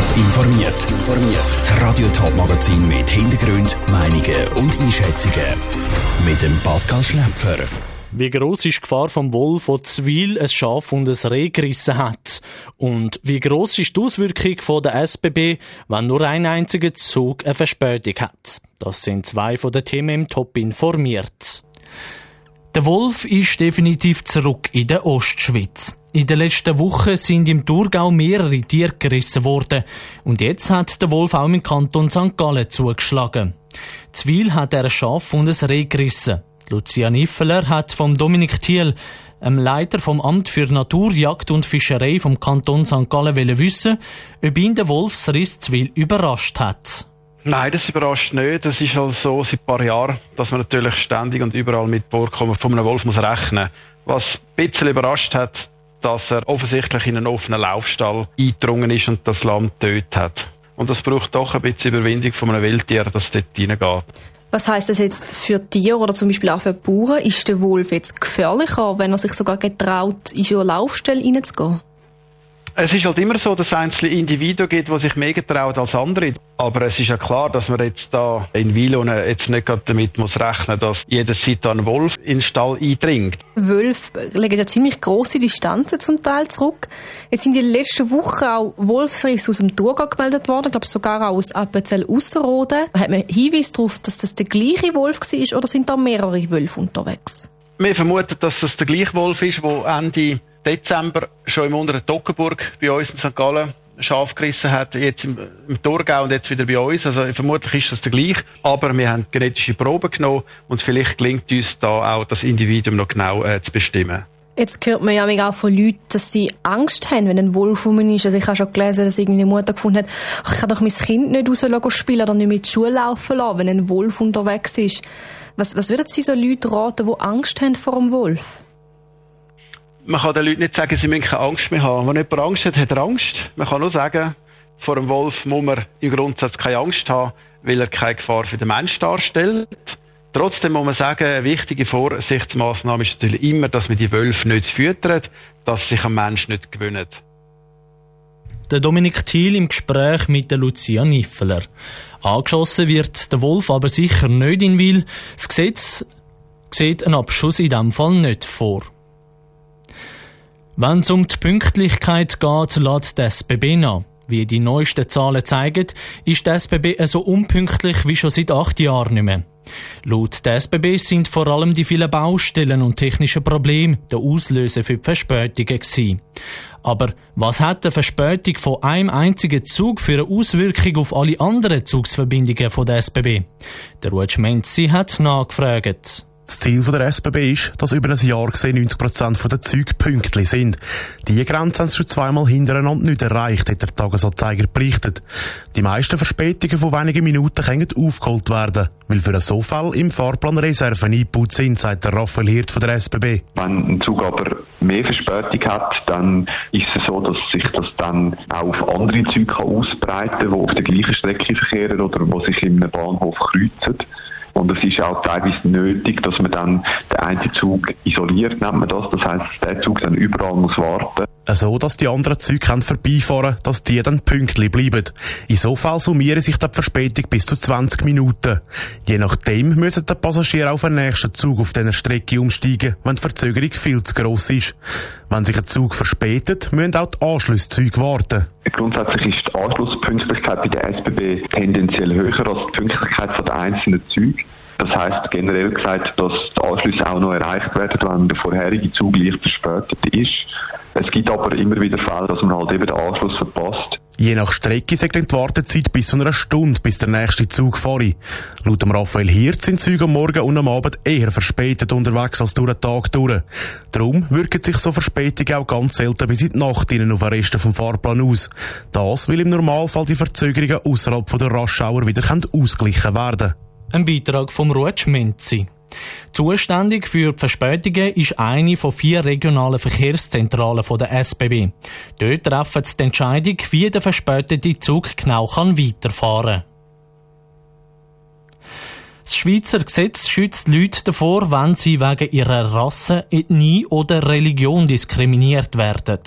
Top informiert. Das Radio Top Magazin mit Hintergrund, Meinungen und Einschätzungen mit dem Pascal Schläpfer. Wie groß ist die Gefahr vom Wolf, der Zwil ein Schaf und ein Reh gerissen hat? Und wie groß ist die Auswirkung von der SBB, wenn nur ein einziger Zug eine Verspätung hat? Das sind zwei von den Themen im Top informiert. Der Wolf ist definitiv zurück in der Ostschweiz. In den letzten Wochen sind im Thurgau mehrere Tiere gerissen worden. Und jetzt hat der Wolf auch im Kanton St. Gallen zugeschlagen. Zwil hat er ein Schaf und ein Reh gerissen. Lucia Niffeler hat vom Dominik Thiel, einem Leiter vom Amt für Natur, Jagd und Fischerei vom Kanton St. Gallen, wissen, ob ihn der Wolfsriss Zwil überrascht hat. Nein, das überrascht nicht. Das ist halt so seit ein paar Jahren, dass man natürlich ständig und überall mit Vorkommen von einem Wolf muss rechnen Was ein bisschen überrascht hat, dass er offensichtlich in einen offenen Laufstall eingedrungen ist und das Lamm getötet hat. Und das braucht doch ein bisschen Überwindung von einem Wildtier, dass es dort reingeht. Was heißt das jetzt für Tiere oder zum Beispiel auch für Bauern? Ist der Wolf jetzt gefährlicher, wenn er sich sogar getraut, in so eine Laufstelle reinzugehen? Es ist halt immer so, dass es einzelne Individuen gibt, die sich mehr getrauen als andere. Aber es ist ja klar, dass man jetzt da in Wilo jetzt nicht damit muss rechnen, dass jederzeit ein Wolf in den Stall eindringt. Wölfe legen ja ziemlich große Distanzen zum Teil zurück. Jetzt sind in den letzten Wochen auch Wolfsrisse aus dem Thurgau gemeldet worden, ich glaube sogar auch aus Appenzell Ausserrhoden. Hat man Hinweis darauf, dass das der gleiche Wolf war oder sind da mehrere Wölfe unterwegs? Wir vermuten, dass das der gleiche Wolf ist, der Ende Dezember schon im unteren Toggenburg bei uns in St. Gallen Schaf gerissen hat, jetzt im, im Thurgau und jetzt wieder bei uns. Also vermutlich ist das der gleiche. Aber wir haben genetische Proben genommen und vielleicht gelingt uns da auch das Individuum noch genau äh, zu bestimmen. Jetzt hört man ja auch von Leuten, dass sie Angst haben, wenn ein Wolf rum ist. Also ich habe schon gelesen, dass irgendwie eine Mutter gefunden hat, ich kann doch mein Kind nicht raus spielen oder nicht mit die Schule laufen lassen, wenn ein Wolf unterwegs ist. Was, was würden Sie so Leute raten, die Angst haben vor einem Wolf? Man kann den Leuten nicht sagen, sie müssen keine Angst mehr haben. Wenn jemand Angst hat, hat er Angst. Man kann nur sagen, vor einem Wolf muss man im Grundsatz keine Angst haben, weil er keine Gefahr für den Mensch darstellt. Trotzdem muss man sagen, eine wichtige Vorsichtsmaßnahme ist natürlich immer, dass man die Wölfe nicht füttert, dass sich ein Mensch nicht gewöhnt. Der Dominik Thiel im Gespräch mit der Lucia Niffeler. Angeschossen wird der Wolf aber sicher nicht in Wil. Das Gesetz sieht einen Abschuss in diesem Fall nicht vor. Wenn es um die Pünktlichkeit geht, lässt die SBB nach. Wie die neuesten Zahlen zeigen, ist die SBB so unpünktlich wie schon seit acht Jahren nicht mehr. Laut der SBB sind vor allem die vielen Baustellen und technischen Probleme der Auslöser für die Verspätungen gewesen. Aber was hat eine Verspätung von einem einzigen Zug für eine Auswirkung auf alle anderen Zugsverbindungen von der SBB? Der Ruud Schmenzi hat nachgefragt. Das Ziel der SBB ist, dass über ein Jahr gesehen 90 Prozent der Züge pünktlich sind. Diese Grenze haben sie schon zweimal hintereinander nicht erreicht, hat der Tagesanzeiger berichtet. Die meisten Verspätungen von wenigen Minuten können aufgeholt werden, weil für so Fall im Fahrplan Reserven eingebaut sind, sagt der Raphael Hirt von der SBB. Wenn ein Zug aber mehr Verspätung hat, dann ist es so, dass sich das dann auch auf andere Züge ausbreiten kann, die auf der gleichen Strecke verkehren oder die sich in einem Bahnhof kreuzen. Und es ist auch teilweise nötig, dass man dann den einen Zug isoliert, nennt man das. Das heisst, der Zug dann überall muss warten. So, dass die anderen Züge können vorbeifahren dass die dann pünktlich bleiben. In so Fall summieren sich die Verspätung bis zu 20 Minuten. Je nachdem müssen die Passagiere auf den nächsten Zug auf dieser Strecke umsteigen, wenn die Verzögerung viel zu gross ist. Wenn sich ein Zug verspätet, müssen auch die Anschlusszüge warten. Grundsätzlich ist die Anschlusspünktlichkeit bei der SBB tendenziell höher als die Pünktlichkeit der einzelnen Züge. Das heißt generell gesagt, dass die Anschlüsse auch noch erreicht werden, wenn der vorherige Zug leicht verspätet ist. Es gibt aber immer wieder Fälle, dass man halt eben den Anschluss verpasst. Je nach Strecke sagt die Wartezeit bis zu einer Stunde, bis der nächste Zug fahre. Laut dem Raphael Hirt sind Züge am Morgen und am Abend eher verspätet unterwegs als durch den Tag durch. Darum wirken sich so Verspätungen auch ganz selten bis in die Nacht auf den Resten vom Fahrplan aus. Das will im Normalfall die Verzögerungen außerhalb der Raschauer wieder ausgeglichen werden. Ein Beitrag vom Ruud Schmenzi. Zuständig für die Verspätungen ist eine von vier regionalen Verkehrszentralen der SBB. Dort treffen sie die Entscheidung, wie der verspätete Zug genau weiterfahren kann. Das Schweizer Gesetz schützt Leute davor, wenn sie wegen ihrer Rasse, Ethnie oder Religion diskriminiert werden.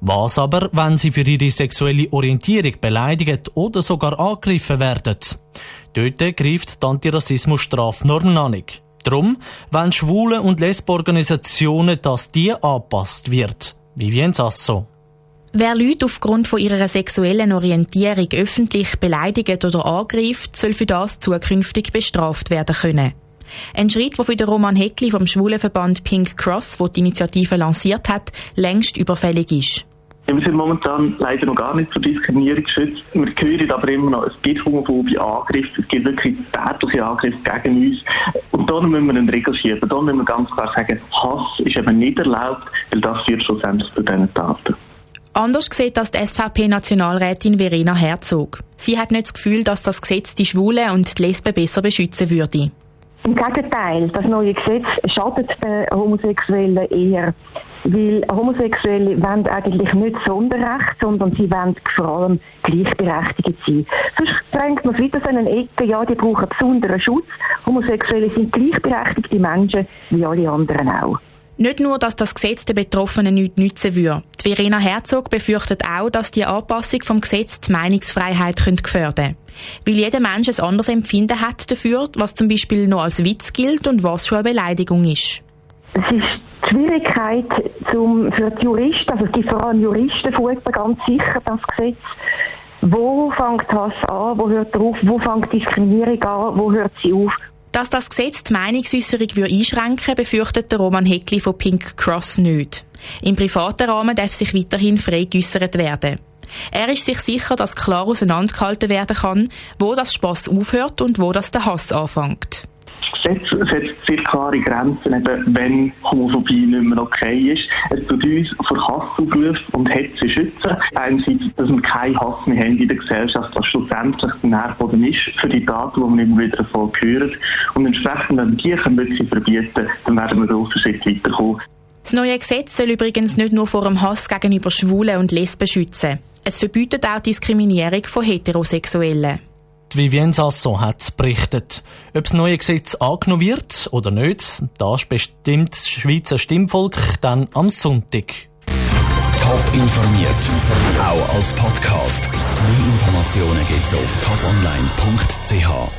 Was aber, wenn sie für ihre sexuelle Orientierung beleidigt oder sogar angegriffen werden? Dort greift die Antirassismusstrafnorm noch nicht. Darum, wenn Schwule- und Lesbeorganisationen, dass die angepasst wird. Vivien Sasso. Wer Leute aufgrund von ihrer sexuellen Orientierung öffentlich beleidigt oder angreift, soll für das zukünftig bestraft werden können. Ein Schritt, der für den Roman Heckli vom Schwulenverband Pink Cross, der die Initiative lanciert hat, längst überfällig ist. Wir sind momentan leider noch gar nicht vor Diskriminierung geschützt. Wir hören aber immer noch, es gibt homophobe Angriffe, es gibt wirklich tätliche Angriffe gegen uns. Und da müssen wir einen Regel schieben. Da müssen wir ganz klar sagen, Hass ist eben nicht erlaubt, weil das führt schlussendlich zu diesen Taten. Anders sieht das die SVP-Nationalrätin Verena Herzog. Sie hat nicht das Gefühl, dass das Gesetz die Schwulen und die Lesben besser beschützen würde. Im Gegenteil, das neue Gesetz schadet den Homosexuellen eher. Weil Homosexuelle wollen eigentlich nicht Sonderrecht, sondern sie wollen vor allem gleichberechtigt sein. Sonst drängt man es wieder so in eine Ecke, ja, die brauchen besonderen Schutz. Homosexuelle sind gleichberechtigte Menschen, wie alle anderen auch. Nicht nur, dass das Gesetz den Betroffenen nichts nützen würde. Verena Herzog befürchtet auch, dass die Anpassung vom Gesetz die Meinungsfreiheit gefährden könnte. Weil jeder Mensch ein anderes Empfinden hat dafür, was zum Beispiel noch als Witz gilt und was schon eine Beleidigung ist. Es ist die Schwierigkeit zum, für die Juristen, also es gibt vor allem Juristen ganz sicher das Gesetz, wo fängt Hass an, wo hört er auf, wo fängt Diskriminierung an, wo hört sie auf dass das Gesetz die Meinungsäußerung einschränken befürchtet der Roman Heckli von Pink Cross nicht. Im privaten Rahmen darf sich weiterhin frei geäussert werden. Er ist sich sicher, dass klar auseinandergehalten werden kann, wo das Spaß aufhört und wo das der Hass anfängt. Gesetz setzt sehr klare Grenzen, eben, wenn Homophobie nicht mehr okay ist. Es tut uns vor Hassaufrufen und Hetze schützen. Einerseits, dass wir keinen Hass mehr haben in der Gesellschaft, was schlussendlich der Nährboden ist für die Daten, die wir immer wieder davon hören. Und entsprechend, wenn wir die wirklich verbieten, dann werden wir grossen Schritt weiterkommen. Das neue Gesetz soll übrigens nicht nur vor dem Hass gegenüber Schwulen und Lesben schützen. Es verbietet auch Diskriminierung von Heterosexuellen. Die Vivienne Sasson hat berichtet. Ob das neue Gesetz angenommen wird oder nicht, das bestimmt das Schweizer Stimmvolk dann am Sonntag. Top informiert, auch als Podcast. Mehr Informationen gibt's auf toponline.ch.